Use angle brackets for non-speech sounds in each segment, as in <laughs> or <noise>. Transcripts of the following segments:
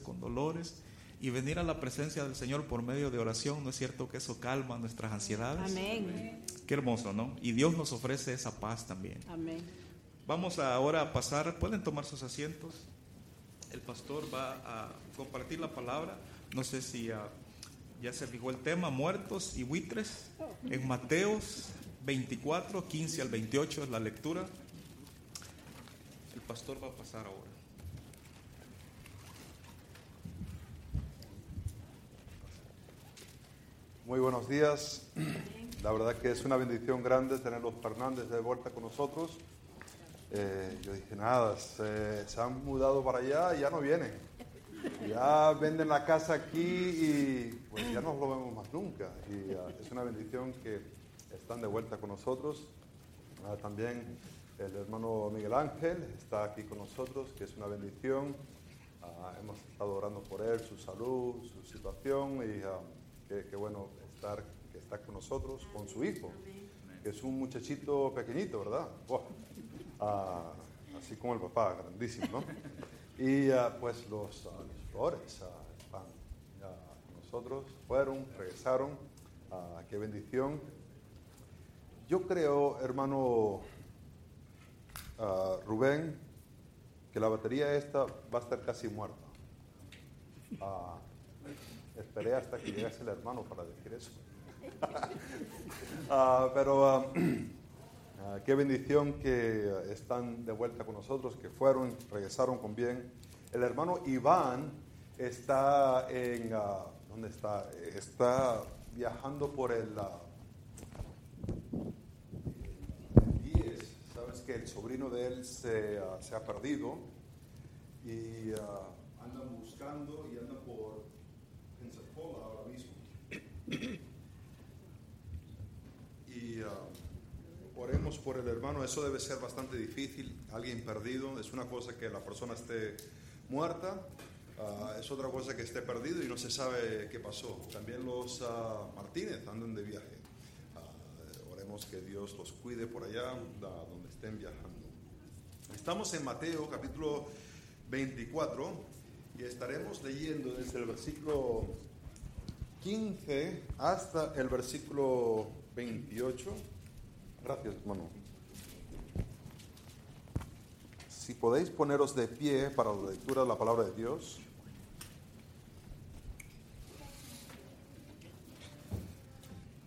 con dolores, y venir a la presencia del Señor por medio de oración, ¿no es cierto que eso calma nuestras ansiedades? Amén. Qué hermoso, ¿no? Y Dios nos ofrece esa paz también. Amén. Vamos ahora a pasar, pueden tomar sus asientos. El pastor va a compartir la palabra. No sé si ah, ya se fijó el tema, muertos y buitres. En Mateos 24, 15 al 28 es la lectura. El pastor va a pasar ahora. Muy buenos días. La verdad que es una bendición grande tener los Fernández de vuelta con nosotros. Eh, yo dije, nada, se, han mudado para allá y ya no vienen. Ya venden la casa aquí y pues ya no lo vemos más nunca. Y uh, es una bendición que están de vuelta con nosotros. Uh, también el hermano Miguel Ángel está aquí con nosotros, que es una bendición. Uh, hemos estado orando por él, su salud, su situación y Qué, qué, bueno estar, que está con nosotros, con su hijo, que es un muchachito pequeñito, ¿verdad? Wow. Ah, así como el papá, grandísimo, ¿no? Y ah, pues los, ah, los flores van con nosotros, fueron, regresaron, qué bendición. Yo creo, hermano Rubén, que la batería esta va a estar casi muerta. Esperé hasta que llegase el hermano para decir eso. uh, <laughs> pero uh, uh, <clears throat> qué bendición que están de vuelta con nosotros, que fueron, regresaron con bien. El hermano Iván está en, ¿dónde está? Está viajando por el, Sabes que el sobrino de él se, se ha perdido y andan buscando y andan por ahora mismo. Y uh, oremos por el hermano, eso debe ser bastante difícil, alguien perdido, es una cosa que la persona esté muerta, uh, es otra cosa que esté perdido y no se sabe qué pasó. También los uh, Martínez andan de viaje. oremos que Dios los cuide por allá donde estén viajando. Estamos en Mateo capítulo 24 y estaremos leyendo desde el versículo 15 hasta el versículo 28. Gracias, hermano. Si podéis poneros de pie para la lectura de la palabra de Dios.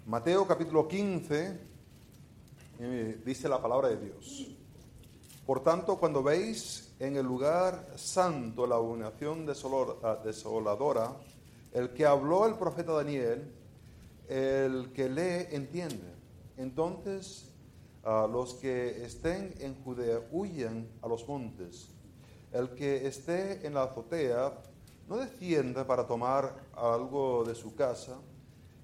Mateo capítulo 15 eh, dice la palabra de Dios. Por tanto, cuando veis en el lugar santo la abominación desoladora, el que habló el profeta Daniel, el que lee entiende. Entonces uh, los que estén en Judea huyan a los montes. El que esté en la azotea no descienda para tomar algo de su casa.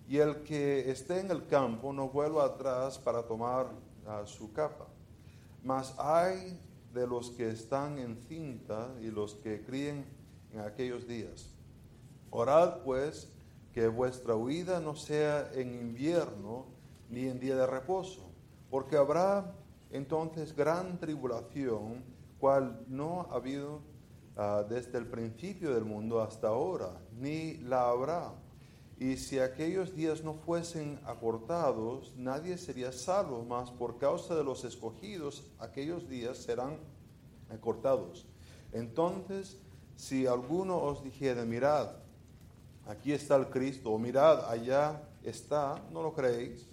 Y el que esté en el campo no vuelva atrás para tomar uh, su capa. Mas hay de los que están en cinta y los que críen en aquellos días Orad pues que vuestra huida no sea en invierno ni en día de reposo, porque habrá entonces gran tribulación, cual no ha habido uh, desde el principio del mundo hasta ahora, ni la habrá. Y si aquellos días no fuesen acortados, nadie sería salvo, mas por causa de los escogidos, aquellos días serán acortados. Entonces, si alguno os dijere, mirad, aquí está el Cristo, o mirad, allá está, no lo creéis,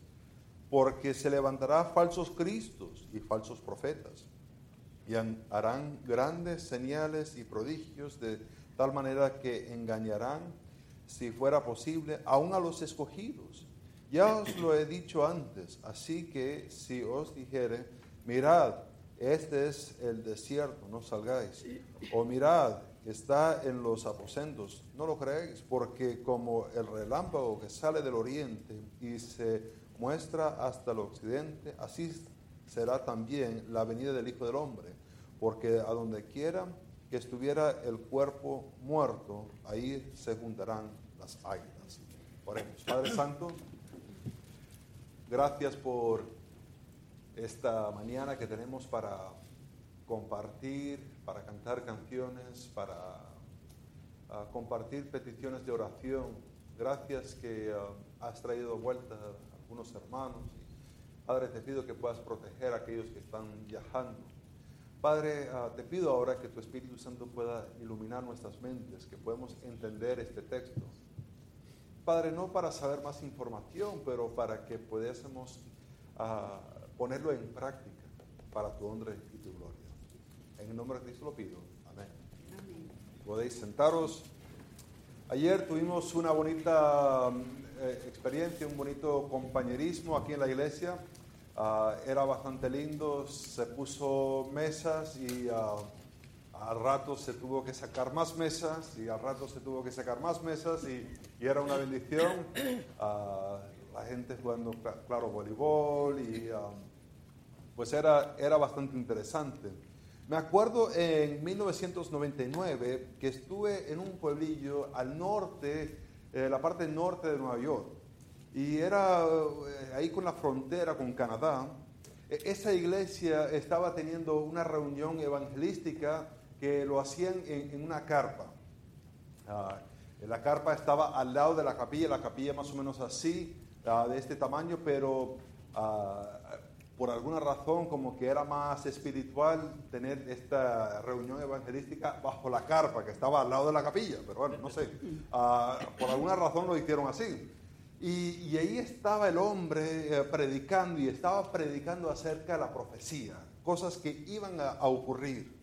porque se levantará falsos cristos y falsos profetas, y harán grandes señales y prodigios de tal manera que engañarán, si fuera posible, aún a los escogidos. Ya os lo he dicho antes, así que si os dijere, mirad, este es el desierto, no salgáis, o mirad, está en los aposentos. No lo creéis, porque como el relámpago que sale del oriente y se muestra hasta el occidente, así será también la venida del Hijo del Hombre, porque a donde quiera que estuviera el cuerpo muerto, ahí se juntarán las águilas. Oremos. Padre Santo, gracias por esta mañana que tenemos para compartir, para cantar canciones, para a compartir peticiones de oración. Gracias que ah, has traído vuelta a algunos hermanos. Padre, te pido que puedas proteger a aquellos que están viajando. Padre, ah, te pido ahora que tu Espíritu Santo pueda iluminar nuestras mentes, que podamos entender este texto. Padre, no para saber más información, pero para que pudiésemos ah, ponerlo en práctica para tu honra y tu gloria. En el nombre de Cristo lo pido. Amén. Podéis sentaros. Ayer tuvimos una bonita eh, experiencia, un bonito compañerismo aquí en la iglesia. Ah, era bastante lindo, se puso mesas y uh, al rato se tuvo que sacar más mesas y al rato se tuvo que sacar más mesas y, era una bendición. la gente jugando, claro, voleibol y pues era, era bastante interesante. Me acuerdo en 1999 que estuve en un pueblillo al norte, eh, la parte norte de Nueva York, y era eh, ahí con la frontera con Canadá. E, esa iglesia estaba teniendo una reunión evangelística que lo hacían en, una carpa. Ah, la carpa estaba al lado de la capilla, la capilla más o menos así, ah, de este tamaño, pero ah, por alguna razón como que era más espiritual tener esta reunión evangelística bajo la carpa que estaba al lado de la capilla, pero bueno, no sé, <laughs> ah, por alguna razón lo hicieron así. Y, ahí estaba el hombre eh, predicando y estaba predicando acerca de la profecía, cosas que iban a, ocurrir.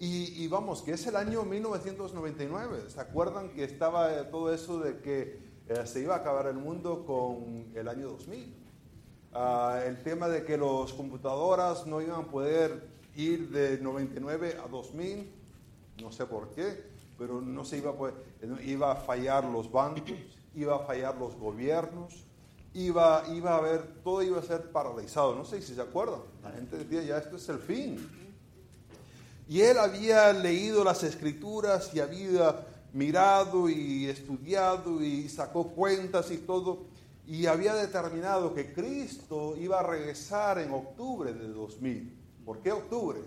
Y, vamos, que es el año 1999, ¿se acuerdan que estaba eh, todo eso de que eh, se iba a acabar el mundo con el año 2000? Ah, el tema de que las computadoras no iban a poder ir de 99 a 2000, no sé por qué, pero no se iba a poder, iba a fallar los bancos, iba a fallar los gobiernos, iba, iba a haber, todo iba a ser paralizado. No sé si se acuerdan, la gente decía, ya esto es el fin. Y él había leído las escrituras y había mirado y estudiado y sacó cuentas y todo y había determinado que Cristo iba a regresar en octubre de 2000. ¿Por qué octubre?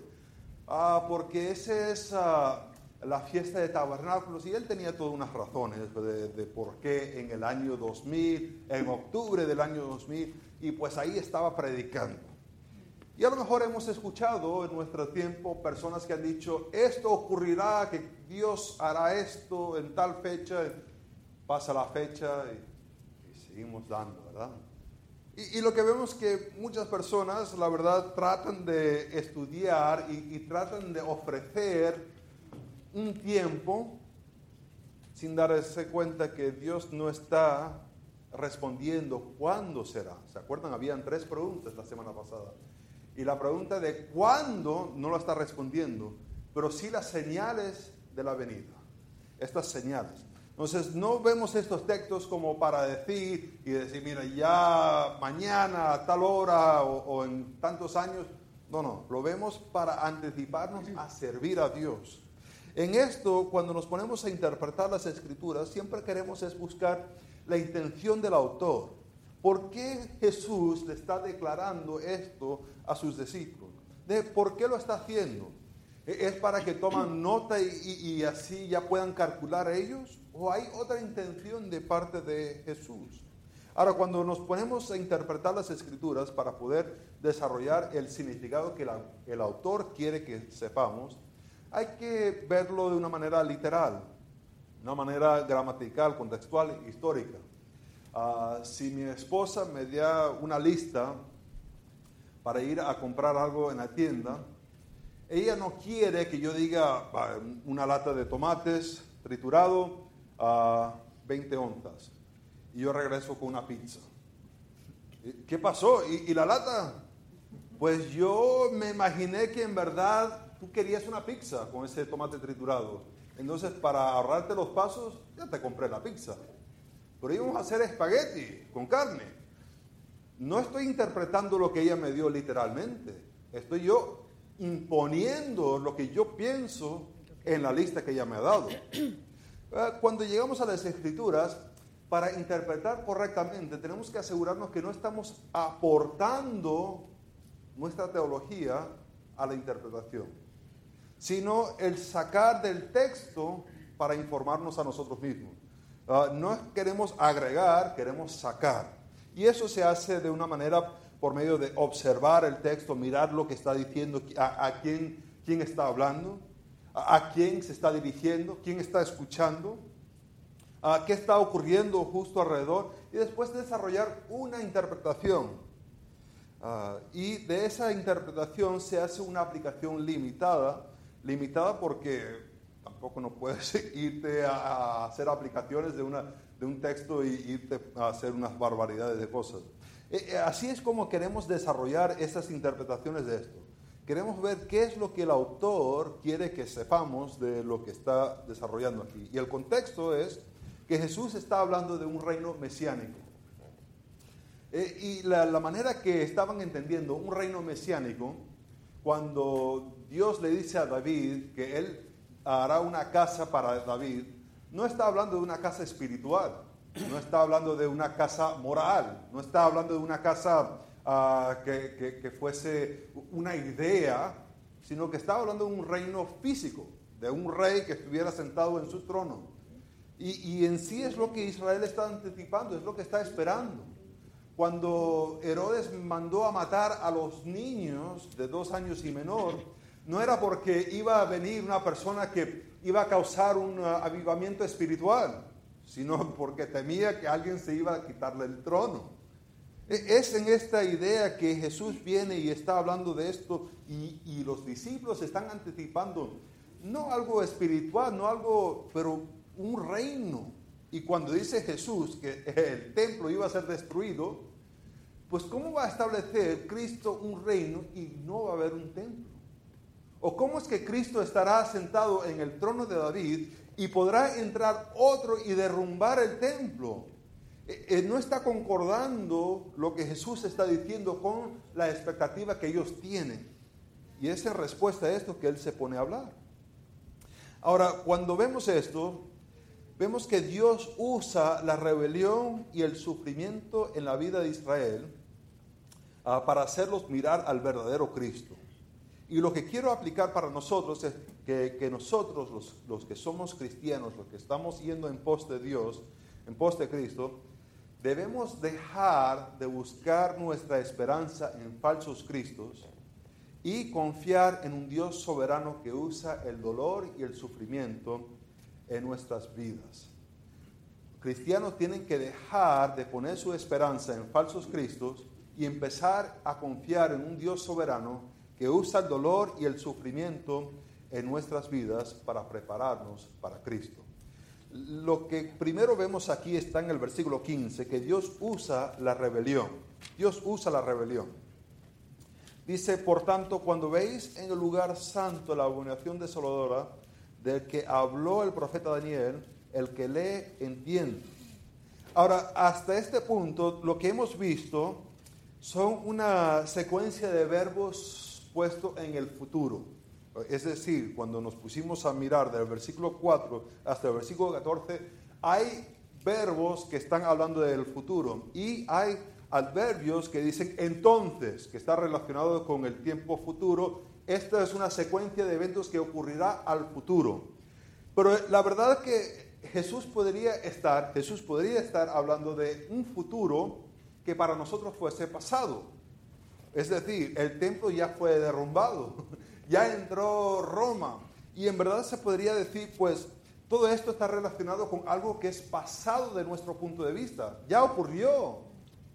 Ah, porque esa es ah, la fiesta de tabernáculos y él tenía todas unas razones de, de, por qué en el año 2000, en octubre del año 2000, y pues ahí estaba predicando. Y a lo mejor hemos escuchado en nuestro tiempo personas que han dicho, esto ocurrirá, que Dios hará esto en tal fecha, pasa la fecha y seguimos dando, ¿verdad? Y, lo que vemos que muchas personas, la verdad, tratan de estudiar y, tratan de ofrecer un tiempo sin darse cuenta que Dios no está respondiendo cuándo será. ¿Se acuerdan? Habían tres preguntas la semana pasada. Y la pregunta de cuándo no lo está respondiendo, pero sí las señales de la venida. Estas señales. Entonces no vemos estos textos como para decir y decir, mira, ya mañana a tal hora o, en tantos años. No, no, lo vemos para anticiparnos a servir a Dios. En esto, cuando nos ponemos a interpretar las escrituras, siempre queremos es buscar la intención del autor. ¿Por qué Jesús le está declarando esto a sus discípulos? ¿De ¿Por qué lo está haciendo? ¿Es para que toman nota y, y así ya puedan calcular ellos? ¿O hay otra intención de parte de Jesús? Ahora, cuando nos ponemos a interpretar las escrituras para poder desarrollar el significado que el autor quiere que sepamos, hay que verlo de una manera literal, una manera gramatical, contextual, histórica. Ah, si mi esposa me da una lista para ir a comprar algo en la tienda, ella no quiere que yo diga una lata de tomates triturado, a 20 onzas. Y yo regreso con una pizza. ¿Qué pasó? ¿Y, la lata? Pues yo me imaginé que en verdad tú querías una pizza con ese tomate triturado. Entonces, para ahorrarte los pasos, ya te compré la pizza. Pero íbamos a hacer espagueti con carne. No estoy interpretando lo que ella me dio literalmente. Estoy yo imponiendo lo que yo pienso en la lista que ella me ha dado. Ah, cuando llegamos a las escrituras, para interpretar correctamente, tenemos que asegurarnos que no estamos aportando nuestra teología a la interpretación, sino el sacar del texto para informarnos a nosotros mismos. Ah, no queremos agregar, queremos sacar. Y eso se hace de una manera por medio de observar el texto, mirar lo que está diciendo, a, quién, quién, está hablando, a, quién se está dirigiendo, quién está escuchando, a qué está ocurriendo justo alrededor, y después desarrollar una interpretación. Ah, y de esa interpretación se hace una aplicación limitada, limitada porque tampoco no puedes <laughs> irte a, hacer aplicaciones de, una, de un texto y irte a hacer unas barbaridades de cosas. Eh, eh, así es como queremos desarrollar esas interpretaciones de esto. Queremos ver qué es lo que el autor quiere que sepamos de lo que está desarrollando aquí. Y el contexto es que Jesús está hablando de un reino mesiánico. Eh, y la, la, manera que estaban entendiendo un reino mesiánico, cuando Dios le dice a David que él hará una casa para David, no está hablando de una casa espiritual, no está hablando de una casa moral, no está hablando de una casa ah, que, fuese una idea, sino que está hablando de un reino físico, de un rey que estuviera sentado en su trono. Y, y en sí es lo que Israel está anticipando, es lo que está esperando. Cuando Herodes mandó a matar a los niños de dos años y menor, no era porque iba a venir una persona que iba a causar un avivamiento espiritual, sino porque temía que alguien se iba a quitarle el trono. E, es en esta idea que Jesús viene y está hablando de esto y, los discípulos están anticipando no algo espiritual, no algo, pero un reino. Y cuando dice Jesús que el templo iba a ser destruido, pues ¿cómo va a establecer Cristo un reino y no va a haber un templo? ¿O cómo es que Cristo estará sentado en el trono de David y podrá entrar otro y derrumbar el templo. Eh, eh, no está concordando lo que Jesús está diciendo con la expectativa que ellos tienen. Y es en respuesta a esto que Él se pone a hablar. Ahora, cuando vemos esto, vemos que Dios usa la rebelión y el sufrimiento en la vida de Israel ah, para hacerlos mirar al verdadero Cristo. Y lo que quiero aplicar para nosotros es que, nosotros, los, los, que somos cristianos, los que estamos yendo en pos de Dios, en pos de Cristo, debemos dejar de buscar nuestra esperanza en falsos cristos y confiar en un Dios soberano que usa el dolor y el sufrimiento en nuestras vidas. Cristianos tienen que dejar de poner su esperanza en falsos cristos y empezar a confiar en un Dios soberano que usa el dolor y el sufrimiento en nuestras vidas para prepararnos para Cristo. Lo que primero vemos aquí está en el versículo 15, que Dios usa la rebelión. Dios usa la rebelión. Dice, por tanto, cuando veis en el lugar santo la abominación desoladora del que habló el profeta Daniel, el que lee entiende. Ahora, hasta este punto, lo que hemos visto son una secuencia de verbos puesto en el futuro. Es decir, cuando nos pusimos a mirar del versículo 4 hasta el versículo 14, hay verbos que están hablando del futuro y hay adverbios que dicen entonces, que está relacionado con el tiempo futuro. Esta es una secuencia de eventos que ocurrirá al futuro. Pero la verdad es que Jesús podría estar, Jesús podría estar hablando de un futuro que para nosotros fuese pasado. Es decir, el templo ya fue derrumbado, ya entró Roma. Y en verdad se podría decir, pues, todo esto está relacionado con algo que es pasado de nuestro punto de vista. Ya ocurrió,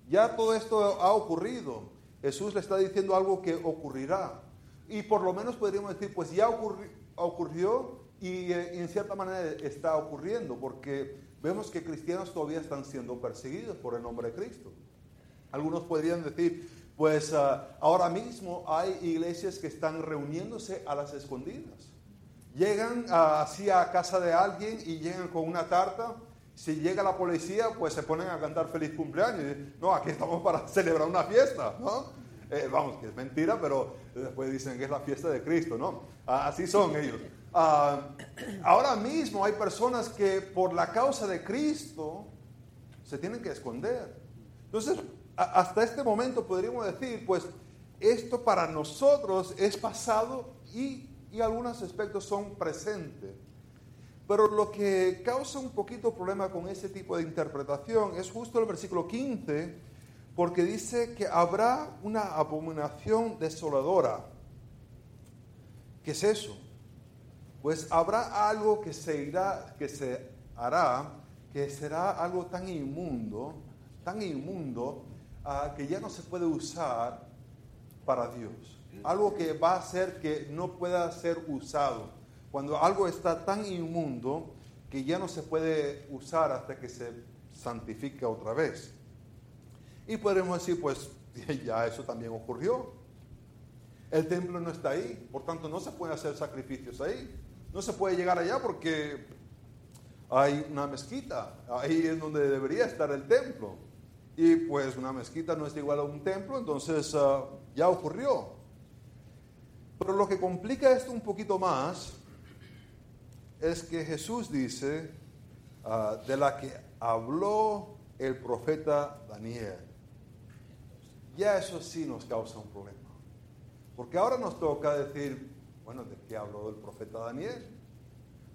ya todo esto ha ocurrido. Jesús le está diciendo algo que ocurrirá. Y por lo menos podríamos decir, pues ya ocurrió y, eh, y en cierta manera está ocurriendo, porque vemos que cristianos todavía están siendo perseguidos por el nombre de Cristo. Algunos podrían decir, pues ah, ahora mismo hay iglesias que están reuniéndose a las escondidas. Llegan uh, así a casa de alguien y llegan con una tarta. Si llega la policía, pues se ponen a cantar feliz cumpleaños. no, aquí estamos para <laughs> celebrar una fiesta, ¿no? Eh, vamos, que es mentira, pero después dicen que es la fiesta de Cristo, ¿no? Ah, así son ellos. ahora mismo hay personas que por la causa de Cristo se tienen que esconder. Entonces, hasta este momento podríamos decir, pues esto para nosotros es pasado y, y algunos aspectos son presentes. Pero lo que causa un poquito problema con ese tipo de interpretación es justo el versículo 15, porque dice que habrá una abominación desoladora. ¿Qué es eso? Pues habrá algo que se irá, que se hará, que será algo tan inmundo, tan inmundo, que ya no se puede usar para Dios. Algo que va a hacer que no pueda ser usado. Cuando algo está tan inmundo que ya no se puede usar hasta que se santifique otra vez. Y podemos decir, pues <laughs> ya eso también ocurrió. El templo no está ahí, por tanto no se pueden hacer sacrificios ahí. No se puede llegar allá porque hay una mezquita, ahí es donde debería estar el templo. Y pues una mezquita no es igual a un templo, entonces ah, ya ocurrió. Pero lo que complica esto un poquito más es que Jesús dice ah, de la que habló el profeta Daniel. Ya eso sí nos causa un problema. Porque ahora nos toca decir, bueno, ¿de qué habló el profeta Daniel?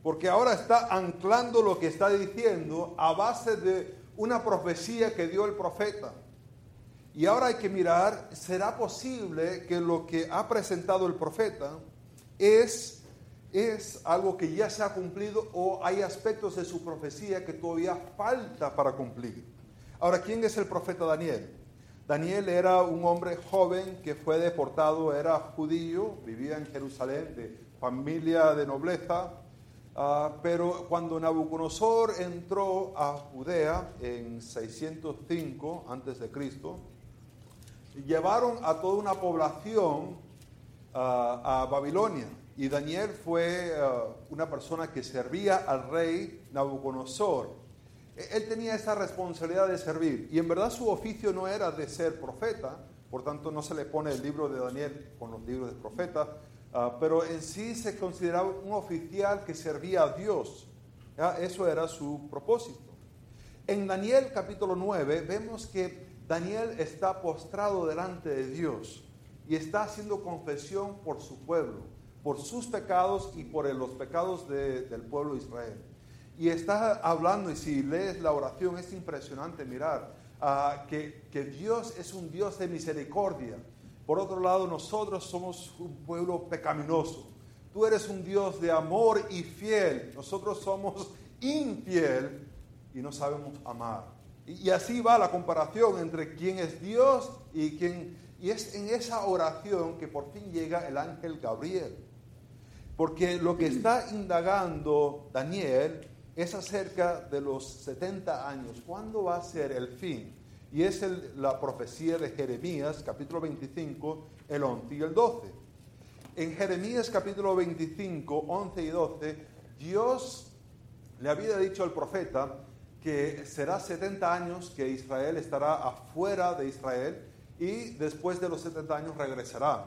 Porque ahora está anclando lo que está diciendo a base de una profecía que dio el profeta. Y ahora hay que mirar, ¿será posible que lo que ha presentado el profeta es, es algo que ya se ha cumplido o hay aspectos de su profecía que todavía falta para cumplir? Ahora, ¿quién es el profeta Daniel? Daniel era un hombre joven que fue deportado, era judío, vivía en Jerusalén, de familia de nobleza, ah, pero cuando Nabucodonosor entró a Judea en 605 a.C., llevaron a toda una población ah, a Babilonia. Y Daniel fue ah, una persona que servía al rey Nabucodonosor. Él tenía esa responsabilidad de servir y en verdad su oficio no era de ser profeta, por tanto no se le pone el libro de Daniel con los libros de profeta, ah, pero en sí se consideraba un oficial que servía a Dios. Eso era su propósito. En Daniel capítulo 9 vemos que Daniel está postrado delante de Dios y está haciendo confesión por su pueblo, por sus pecados y por los pecados del pueblo de Israel. Y está hablando, y si lees la oración, es impresionante mirar ah, que, que Dios es un Dios de misericordia. Por otro lado, nosotros somos un pueblo pecaminoso. Tú eres un Dios de amor y fiel. Nosotros somos infiel y no sabemos amar. Y, así va la comparación entre quién es Dios y quién... Y es en esa oración que por fin llega el ángel Gabriel. Porque lo que está indagando Daniel es acerca de los 70 años. ¿Cuándo va a ser el fin? Y es la profecía de Jeremías, capítulo 25, el 11 y el 12. En Jeremías capítulo 25, 11 y 12, Dios le había dicho al profeta que será 70 años que Israel estará afuera de Israel y después de los 70 años regresará.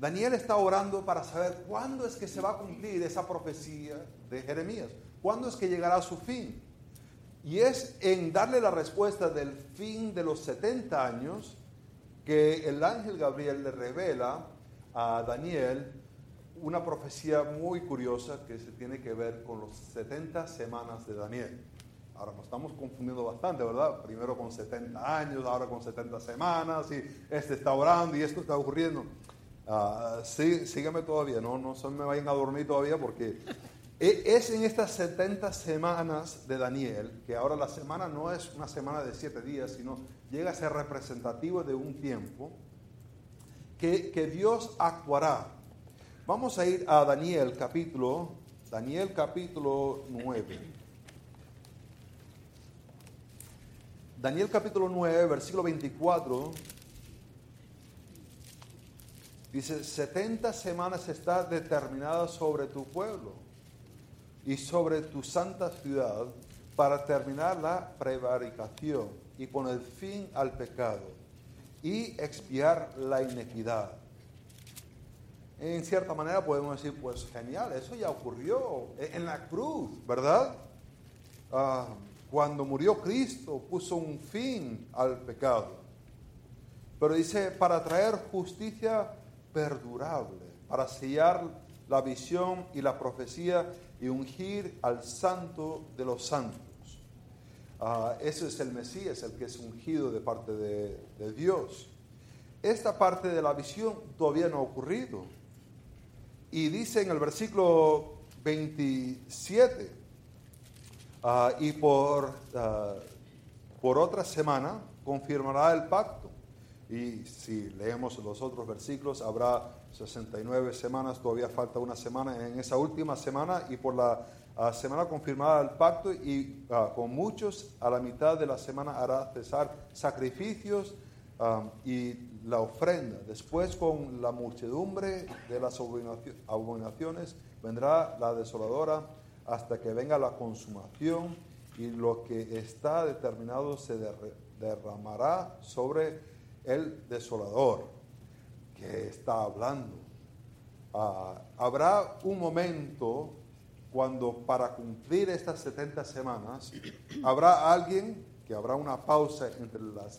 Daniel está orando para saber cuándo es que se va a cumplir esa profecía de Jeremías. ¿Cuándo es que llegará a su fin? Y es en darle la respuesta del fin de los 70 años que el ángel Gabriel le revela a Daniel una profecía muy curiosa que se tiene que ver con los 70 semanas de Daniel. Ahora nos estamos confundiendo bastante, ¿verdad? Primero con 70 años, ahora con 70 semanas, y este está orando y esto está ocurriendo. Uh, sí, sígueme todavía, no, no se me vayan a dormir todavía porque es en estas 70 semanas de Daniel, que ahora la semana no es una semana de siete días, sino llega a ser representativo de un tiempo, que, que Dios actuará. Vamos a ir a Daniel capítulo, Daniel capítulo 9. Daniel capítulo 9, versículo 24, dice, 70 semanas está determinada sobre tu pueblo y sobre tu santa ciudad para terminar la prevaricación y poner fin al pecado y expiar la inequidad. En cierta manera podemos decir, pues genial, eso ya ocurrió en la cruz, ¿verdad? Ah, cuando murió Cristo puso un fin al pecado. Pero dice, para traer justicia perdurable, para sellar la visión y la profecía y ungir al santo de los santos. Ah, ese es el Mesías, el que es ungido de parte de, Dios. Esta parte de la visión todavía no ha ocurrido. Y dice en el versículo 27, ah, y por, ah, por otra semana confirmará el pacto. Y si leemos los otros versículos, habrá 69 semanas, todavía falta una semana en esa última semana, y por la ah, semana confirmará el pacto, y con muchos a la mitad de la semana hará cesar sacrificios y la ofrenda. Después con la muchedumbre de las abominaciones vendrá la desoladora hasta que venga la consumación y lo que está determinado se derramará sobre el desolador que está hablando. Ah, habrá un momento cuando para cumplir estas 70 semanas habrá alguien que habrá una pausa entre las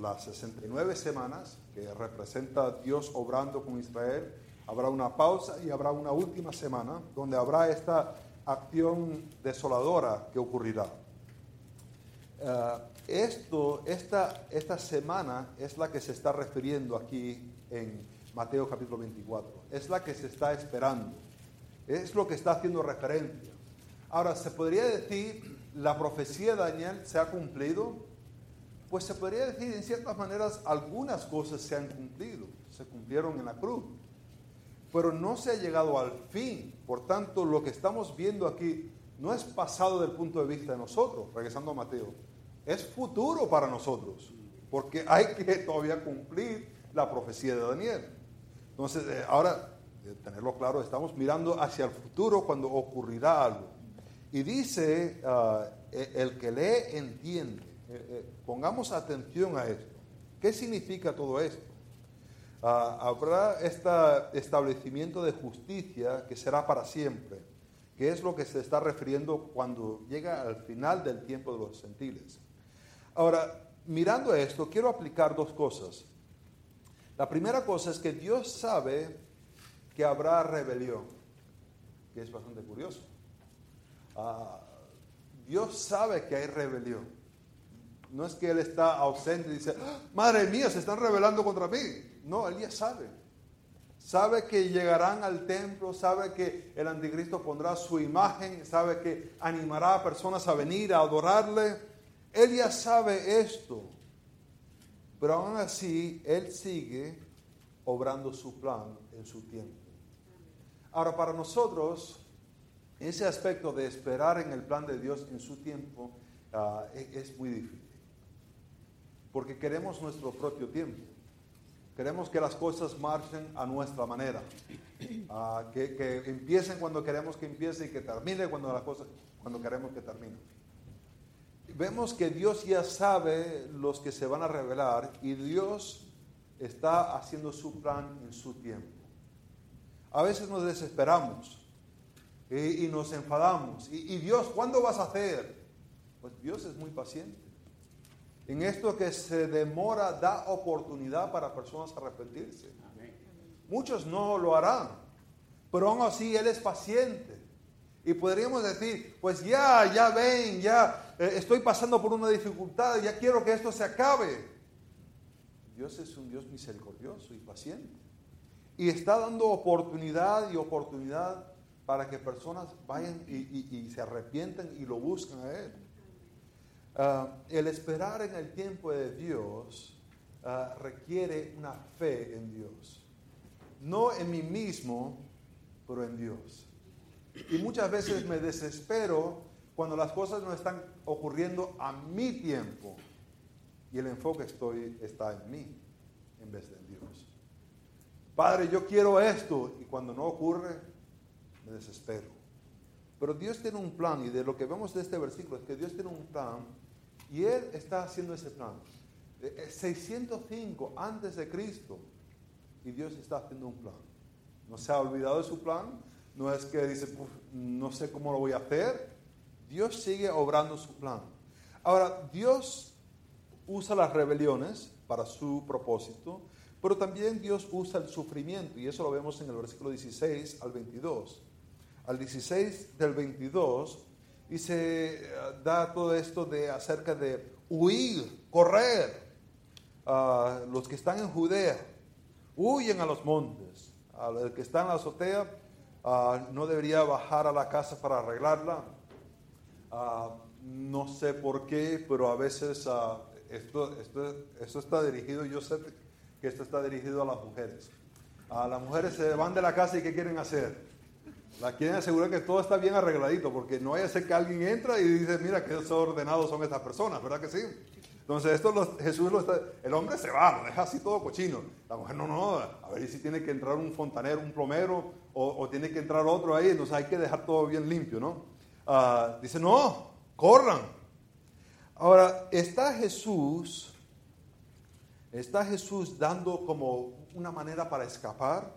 las 69 semanas que representa Dios obrando con Israel, habrá una pausa y habrá una última semana donde habrá esta acción desoladora que ocurrirá. Eh, esto, esta, esta semana es la que se está refiriendo aquí en Mateo capítulo 24. Es la que se está esperando. Es lo que está haciendo referencia. Ahora, se podría decir, la profecía de Daniel se ha cumplido pues se podría decir en ciertas maneras algunas cosas se han cumplido, se cumplieron en la cruz, pero no se ha llegado al fin. Por tanto, lo que estamos viendo aquí no es pasado del punto de vista de nosotros, regresando a Mateo, es futuro para nosotros, porque hay que todavía cumplir la profecía de Daniel. Entonces, eh, ahora, tenerlo claro, estamos mirando hacia el futuro cuando ocurrirá algo. Y dice, ah, e, el que lee entiende. Eh, eh, pongamos atención a esto. ¿Qué significa todo esto? Ah, habrá este establecimiento de justicia que será para siempre, que es lo que se está refiriendo cuando llega al final del tiempo de los gentiles. Ahora, mirando esto, quiero aplicar dos cosas. La primera cosa es que Dios sabe que habrá rebelión, que es bastante curioso. Ah, Dios sabe que hay rebelión. No es que Él está ausente y dice, ¡Ah, madre mía, se están rebelando contra mí. No, Él ya sabe. Sabe que llegarán al templo, sabe que el anticristo pondrá su imagen, sabe que animará a personas a venir a adorarle. Él ya sabe esto. Pero aún así, Él sigue obrando su plan en su tiempo. Ahora, para nosotros, ese aspecto de esperar en el plan de Dios en su tiempo ah, e-, es muy difícil porque queremos nuestro propio tiempo. Queremos que las cosas marchen a nuestra manera, que, empiecen cuando queremos que empiece y que termine cuando las cosas, cuando queremos que termine. Vemos que Dios ya sabe los que se van a revelar y Dios está haciendo su plan en su tiempo. A veces nos desesperamos y, nos enfadamos. Y, y Dios, ¿cuándo vas a hacer? Pues Dios es muy paciente. En esto que se demora da oportunidad para personas arrepentirse. Muchos no lo harán, pero aún así Él es paciente. Y podríamos decir, pues ya, ya ven, ya eh, estoy pasando por una dificultad, ya quiero que esto se acabe. Dios es un Dios misericordioso y paciente. Y está dando oportunidad y oportunidad para que personas vayan y, se arrepienten y lo busquen a Él. Ah, el esperar en el tiempo de Dios ah, requiere una fe en Dios. No en mí mismo, pero en Dios. Y muchas veces me desespero cuando las cosas no están ocurriendo a mi tiempo y el enfoque estoy, está en mí en vez de en Dios. Padre, yo quiero esto y cuando no ocurre, me desespero. Pero Dios tiene un plan y de lo que vemos de este versículo es que Dios tiene un plan y Él está haciendo ese plan. 605 eh, eh, antes de Cristo. Y Dios está haciendo un plan. No se ha olvidado de su plan. No es que dice, no sé cómo lo voy a hacer. Dios sigue obrando su plan. Ahora, Dios usa las rebeliones para su propósito, pero también Dios usa el sufrimiento, y eso lo vemos en el versículo 16 al 22. al 16 del 22, dice, da todo esto de acerca de huir, correr. los que están en Judea, huyen a los montes. Al que está en la azotea, ah, no debería bajar a la casa para arreglarla. Ah, no sé por qué, pero a veces ah, esto, esto, esto está dirigido, yo sé que esto está dirigido a las mujeres. A las mujeres se van de la casa y ¿qué quieren hacer? La quieren asegurar que todo está bien arregladito, porque no vaya a ser que alguien entra y dice, mira qué desordenados son estas personas, ¿verdad que sí? Entonces, esto Jesús lo está, el hombre se va, lo deja así todo cochino. La mujer, no, no, a ver si tiene que entrar un fontanero, un plomero, o, tiene que entrar otro ahí, entonces hay que dejar todo bien limpio, ¿no? Ah, dice, no, corran. Ahora, está Jesús, está Jesús dando como una manera para escapar.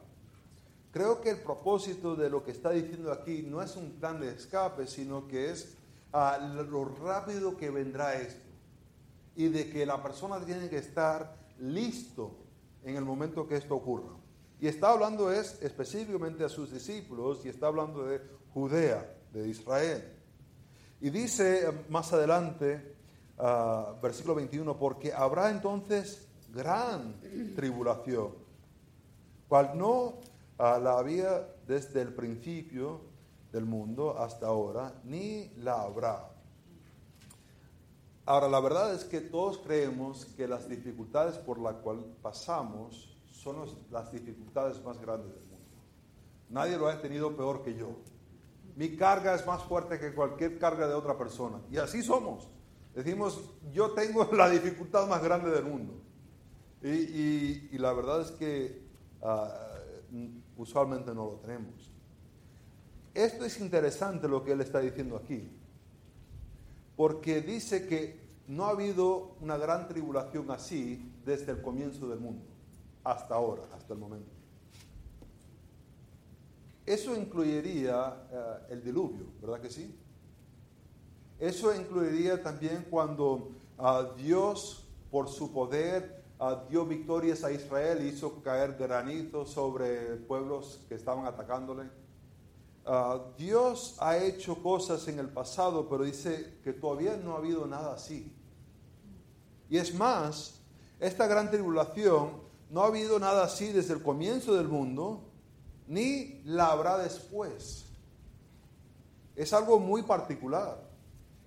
Creo que el propósito de lo que está diciendo aquí no es un plan de escape, sino que es ah, lo rápido que vendrá esto. Y de que la persona tiene que estar listo en el momento que esto ocurra. Y está hablando es específicamente a sus discípulos y está hablando de Judea, de Israel. Y dice eh, más adelante, ah, versículo 21, porque habrá entonces gran tribulación, cual no la había desde el principio del mundo hasta ahora, ni la habrá. Ahora, la verdad es que todos creemos que las dificultades por las cuales pasamos son las dificultades más grandes del mundo. Nadie lo ha tenido peor que yo. Mi carga es más fuerte que cualquier carga de otra persona. Y así somos. Decimos, yo tengo <laughs> la dificultad más grande del mundo. Y, la verdad es que ah, usualmente no lo tenemos. Esto es interesante lo que él está diciendo aquí, porque dice que no ha habido una gran tribulación así desde el comienzo del mundo, hasta ahora, hasta el momento. Eso incluiría eh, el diluvio, ¿verdad que sí? Eso incluiría también cuando ah, Dios, por su poder, dio victorias a Israel, hizo caer granizo sobre pueblos que estaban atacándole. Ah, Dios ha hecho cosas en el pasado, pero dice que todavía no ha habido nada así. Y es más, esta gran tribulación no ha habido nada así desde el comienzo del mundo, ni la habrá después. Es algo muy particular.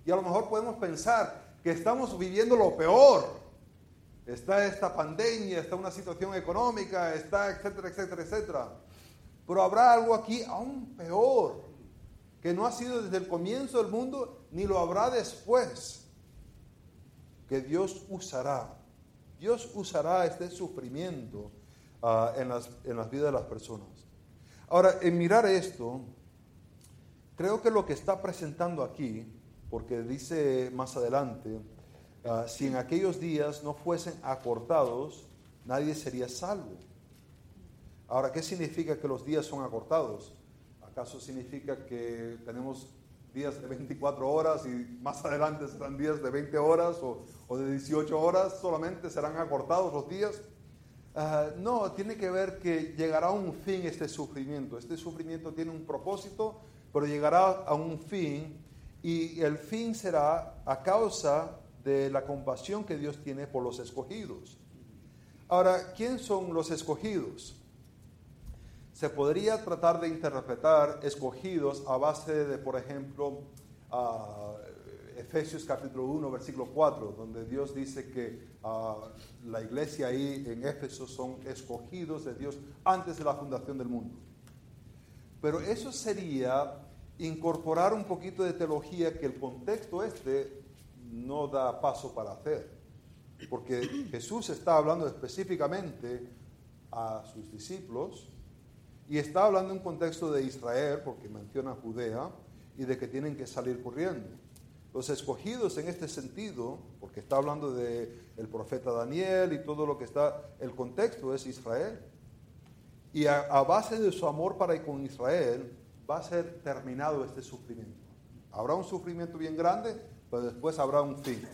Y a lo mejor podemos pensar que estamos viviendo lo peor está esta pandemia, está una situación económica, está etcétera, etcétera, etcétera. Pero habrá algo aquí aún peor, que no ha sido desde el comienzo del mundo, ni lo habrá después, que Dios usará. Dios usará este sufrimiento ah, en, las, en las vidas de las personas. Ahora, en mirar esto, creo que lo que está presentando aquí, porque dice más adelante, Ah, si en aquellos días no fuesen acortados, nadie sería salvo. Ahora, ¿qué significa que los días son acortados? ¿Acaso significa que tenemos días de 24 horas y más adelante serán días de 20 horas o, de 18 horas? ¿Solamente serán acortados los días? Ah, no, tiene que ver que llegará a un fin este sufrimiento. Este sufrimiento tiene un propósito, pero llegará a un fin y el fin será a causa de la compasión que Dios tiene por los escogidos. Ahora, ¿quién son los escogidos? Se podría tratar de interpretar escogidos a base de, por ejemplo, Efesios capítulo 1, versículo 4, donde Dios dice que la iglesia ahí en Éfeso son escogidos de Dios antes de la fundación del mundo. Pero eso sería incorporar un poquito de teología que el contexto este no da paso para hacer. Porque Jesús está hablando específicamente a sus discípulos y está hablando en un contexto de Israel, porque menciona Judea, y de que tienen que salir corriendo. Los escogidos en este sentido, porque está hablando de el profeta Daniel y todo lo que está, el contexto es Israel. Y a, base de su amor para con Israel, va a ser terminado este sufrimiento. Habrá un sufrimiento bien grande, después habrá un fin.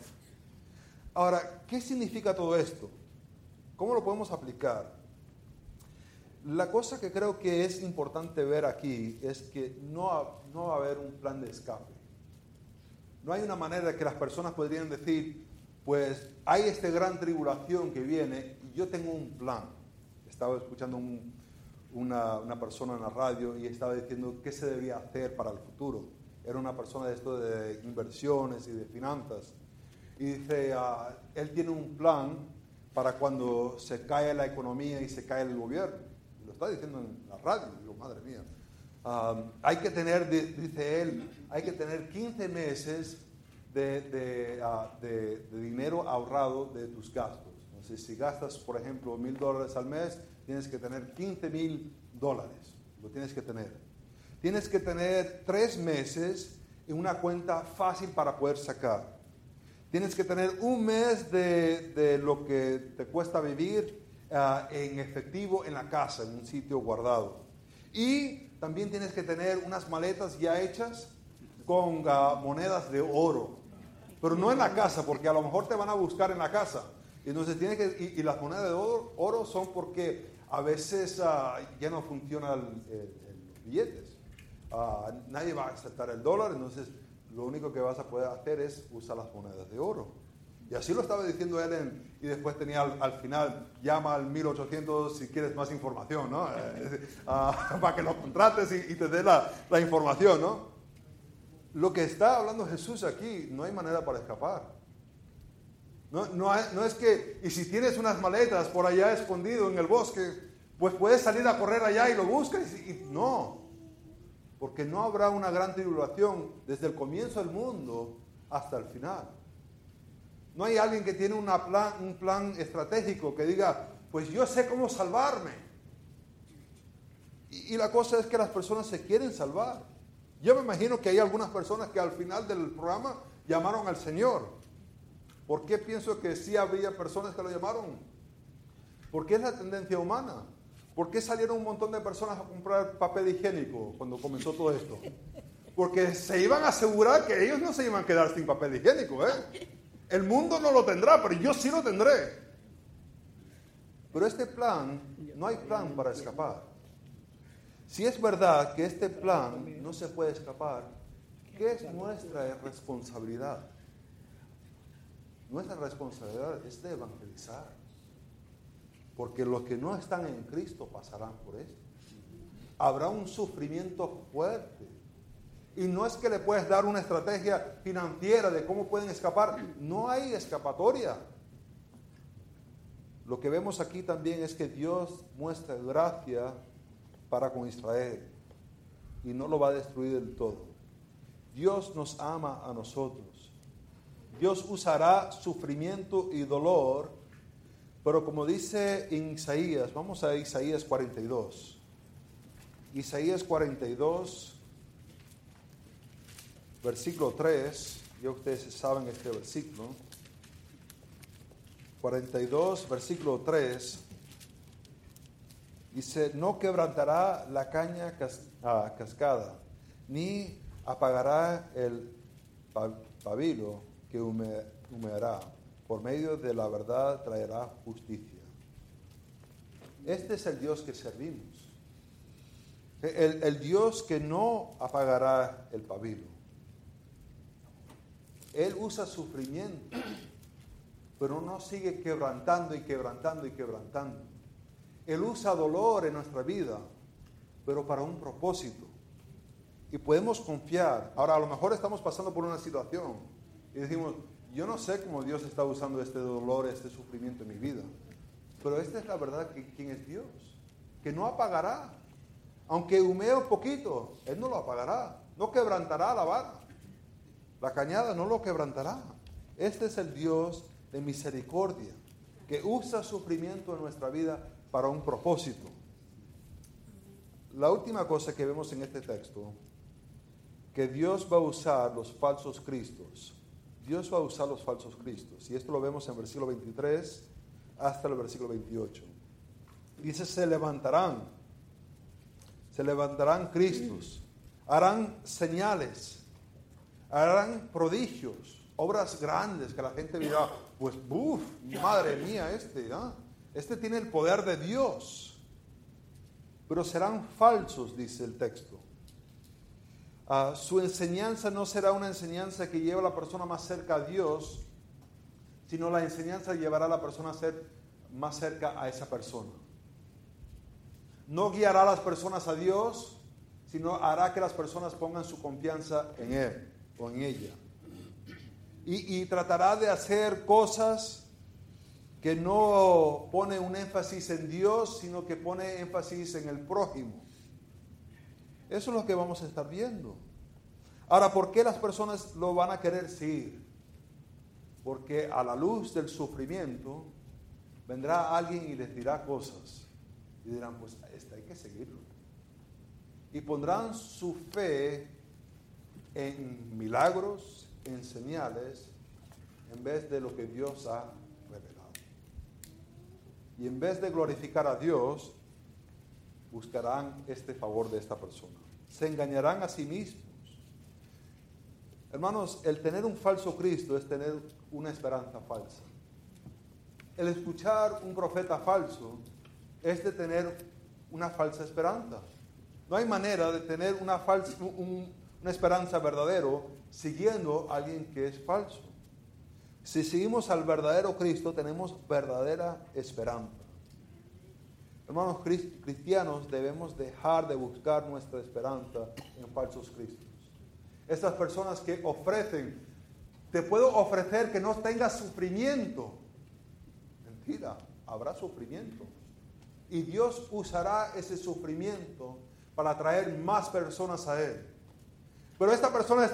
Ahora, ¿qué significa todo esto? ¿Cómo lo podemos aplicar? La cosa que creo que es importante ver aquí es que no, no va a haber un plan de escape. No hay una manera de que las personas podrían decir, pues hay esta gran tribulación que viene y yo tengo un plan. Estaba escuchando una, persona en la radio y estaba diciendo qué se debía hacer para el futuro. Era una persona de esto de inversiones y de finanzas. Y dice, ah, él tiene un plan para cuando se cae la economía y se cae el gobierno está diciendo en la radio, digo, madre mía. Hay que tener, dice él, hay que tener 15 meses ah, de, dinero ahorrado de tus gastos. Entonces, si gastas, por ejemplo, mil dólares al mes, tienes que tener 15 mil dólares. Lo tienes que tener. Tienes que tener tres meses en una cuenta fácil para poder sacar. Tienes que tener un mes de, lo que te cuesta vivir Ah, en efectivo en la casa, en un sitio guardado. Y también tienes que tener unas maletas ya hechas con ah, monedas de oro, pero no en la casa, porque a lo mejor te van a buscar en la casa. Entonces tienes que, y, las monedas de oro, son porque a veces ah, ya no funcionan los billetes. nadie va a aceptar el dólar, entonces lo único que vas a poder hacer es usar las monedas de oro. Y así lo estaba diciendo él y después tenía al, final, llama al 1800 si quieres más información, ¿no? Eh, ah, <laughs> para que lo contrates y, te dé la, información, ¿no? Lo que está hablando Jesús aquí, no hay manera para escapar. No, no, es que, y si tienes unas maletas por allá escondido en el bosque, pues puedes salir a correr allá y lo buscas. No, porque no habrá una gran tribulación desde el comienzo del mundo hasta el final. No hay alguien que tiene un plan estratégico que diga, pues yo sé cómo salvarme. Y, y, la cosa es que las personas se quieren salvar. Yo me imagino que hay algunas personas que al final del programa llamaron al Señor. ¿Por qué pienso que sí había personas que lo llamaron? Porque es la tendencia humana. ¿Por qué salieron un montón de personas a comprar papel higiénico cuando comenzó todo esto? Porque se iban a asegurar que ellos no se iban a quedar sin papel higiénico, ¿eh? El mundo no lo tendrá, pero yo sí lo tendré. Pero este plan, no hay plan para escapar. Si es verdad que este plan no se puede escapar, ¿qué es nuestra responsabilidad? Nuestra responsabilidad es de evangelizar. Porque los que no están en Cristo pasarán por esto. Habrá un sufrimiento fuerte y no es que le puedes dar una estrategia financiera de cómo pueden escapar. No hay escapatoria. Lo que vemos aquí también es que Dios muestra gracia para con Israel y no lo va a destruir del todo. Dios nos ama a nosotros. Dios usará sufrimiento y dolor, pero como dice Isaías, vamos a Isaías 42. Isaías 42 versículo 3, ya ustedes saben este versículo, 42, versículo 3, dice, no quebrantará la caña ah, cascada, ni apagará el pabilo que humeará, por medio de la verdad traerá justicia. Este es el Dios que servimos. El, el Dios que no apagará el pabilo. Él usa sufrimiento, pero no sigue quebrantando y quebrantando y quebrantando. Él usa dolor en nuestra vida, pero para un propósito. Y podemos confiar. Ahora, a lo mejor estamos pasando por una situación y decimos, yo no sé cómo Dios está usando este dolor, este sufrimiento en mi vida. Pero esta es la verdad que quién es Dios, que no apagará. Aunque humee un poquito, Él no lo apagará, no quebrantará la vara. La cañada no lo quebrantará. Este es el Dios de misericordia, que usa sufrimiento en nuestra vida para un propósito. La última cosa que vemos en este texto, que Dios va a usar los falsos cristos. Dios va a usar los falsos cristos. Y esto lo vemos en versículo 23 hasta el versículo 28. Dice, se levantarán, se levantarán cristos, harán señales harán prodigios, obras grandes que la gente dirá, pues, uff, madre mía, este, este tiene el poder de Dios. pero serán falsos, dice el texto. Ah, su enseñanza no será una enseñanza que lleve a la persona más cerca a Dios, sino la enseñanza llevará a la persona a ser más cerca a esa persona. No guiará a las personas a Dios, sino hará que las personas pongan su confianza en Él en ella. Y, y tratará de hacer cosas que no pone un énfasis en Dios, sino que pone énfasis en el prójimo. Eso es lo que vamos a estar viendo. Ahora, ¿por qué las personas lo van a querer seguir? Porque a la luz del sufrimiento vendrá alguien y les dirá cosas. Y dirán, pues este hay que seguirlo. Y pondrán su fe en milagros, en señales, en vez de lo que Dios ha revelado. Y en vez de glorificar a Dios, buscarán este favor de esta persona. Se engañarán a sí mismos. Hermanos, el tener un falso Cristo es tener una esperanza falsa. El escuchar un profeta falso es de tener una falsa esperanza. No hay manera de tener una, falsa, una esperanza verdadero siguiendo a alguien que es falso. Si seguimos al verdadero Cristo, tenemos verdadera esperanza. Hermanos cristianos, debemos dejar de buscar nuestra esperanza en falsos cristos. Estas personas que ofrecen, te puedo ofrecer que no tengas sufrimiento. Mentira, habrá sufrimiento. Y Dios usará ese sufrimiento para atraer más personas a Él. Pero esta persona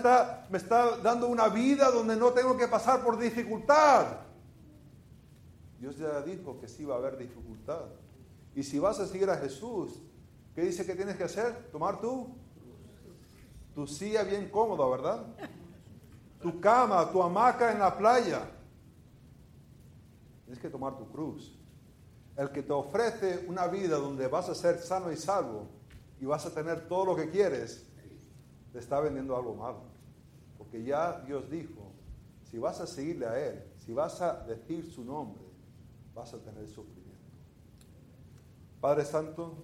me está dando una vida donde no tengo que pasar por dificultad. Dios ya dijo que sí va a haber dificultad. Y si vas a seguir a Jesús, ¿qué dice que tienes que hacer? Tomar tú tu silla bien cómoda, ¿verdad? Tu cama, tu hamaca en la playa. Tienes que tomar tu cruz. El que te ofrece una vida donde vas a ser sano y salvo y vas a tener todo lo que quieres, te está vendiendo algo malo. Porque ya Dios dijo, si vas a seguirle a Él, si vas a decir su nombre, vas a tener sufrimiento. Padre Santo,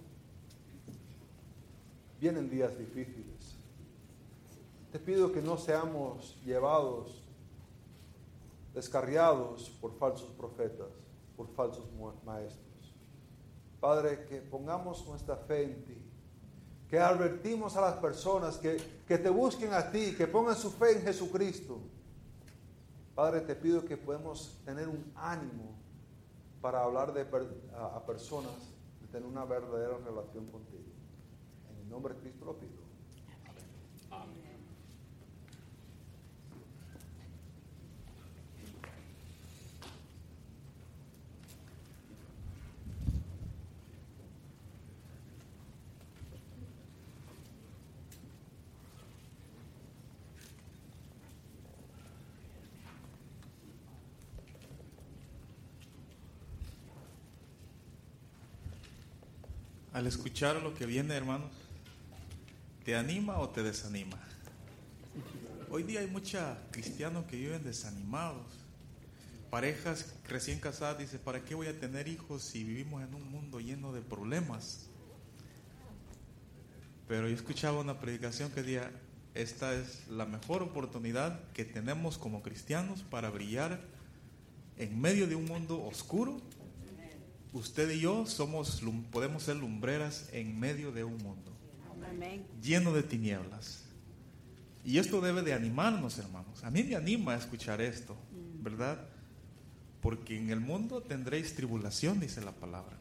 vienen días difíciles. Te pido que no seamos llevados, descarriados por falsos profetas, por falsos maestros. Padre, que pongamos nuestra fe en ti que advertimos a las personas que, te busquen a ti, que pongan su fe en Jesucristo. Padre, te pido que podamos tener un ánimo para hablar de, a, a personas, de tener una verdadera relación contigo. En el nombre de Cristo lo pido. Al escuchar lo que viene, hermanos, ¿te anima o te desanima? Hoy día hay muchos cristianos que viven desanimados. Parejas recién casadas dicen, ¿para qué voy a tener hijos si vivimos en un mundo lleno de problemas? Pero yo escuchaba una predicación que decía, esta es la mejor oportunidad que tenemos como cristianos para brillar en medio de un mundo oscuro usted y yo somos, podemos ser lumbreras en medio de un mundo lleno de tinieblas. Y esto debe de animarnos, hermanos. A mí me anima a escuchar esto, mm. ¿verdad? Porque en el mundo tendréis tribulación, dice la palabra.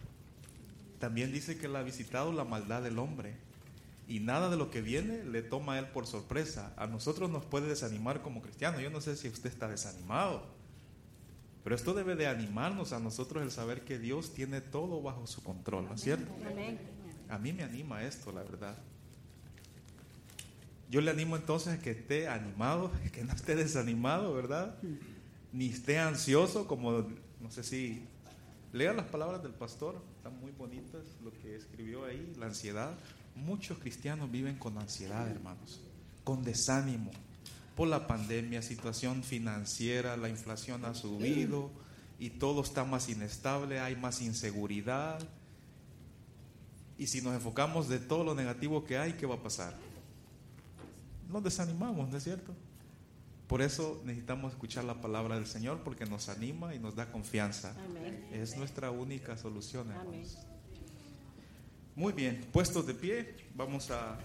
También dice que él ha visitado la maldad del hombre. Y nada de lo que viene le toma a él por sorpresa. A nosotros nos puede desanimar como cristianos. Yo no sé si usted está desanimado. Pero esto debe de animarnos a nosotros el saber que Dios tiene todo bajo su control, ¿no es cierto? A mí me anima esto, la verdad. Yo le animo entonces a que esté animado, <laughs> que no esté desanimado, ¿verdad? Ni esté ansioso, como, no sé si, lean las palabras del pastor, están muy bonitas lo que escribió ahí, la ansiedad. Muchos cristianos viven con ansiedad, hermanos, con desánimo, por la pandemia, situación financiera, la inflación ha subido y todo está más inestable, hay más inseguridad. Y si nos enfocamos de todo lo negativo que hay, ¿qué va a pasar? Nos desanimamos, ¿no es cierto? Por eso necesitamos escuchar la palabra del Señor porque nos anima y nos da confianza. Amén. Es nuestra única solución, hermanos. Amén. Muy bien, puestos de pie, vamos a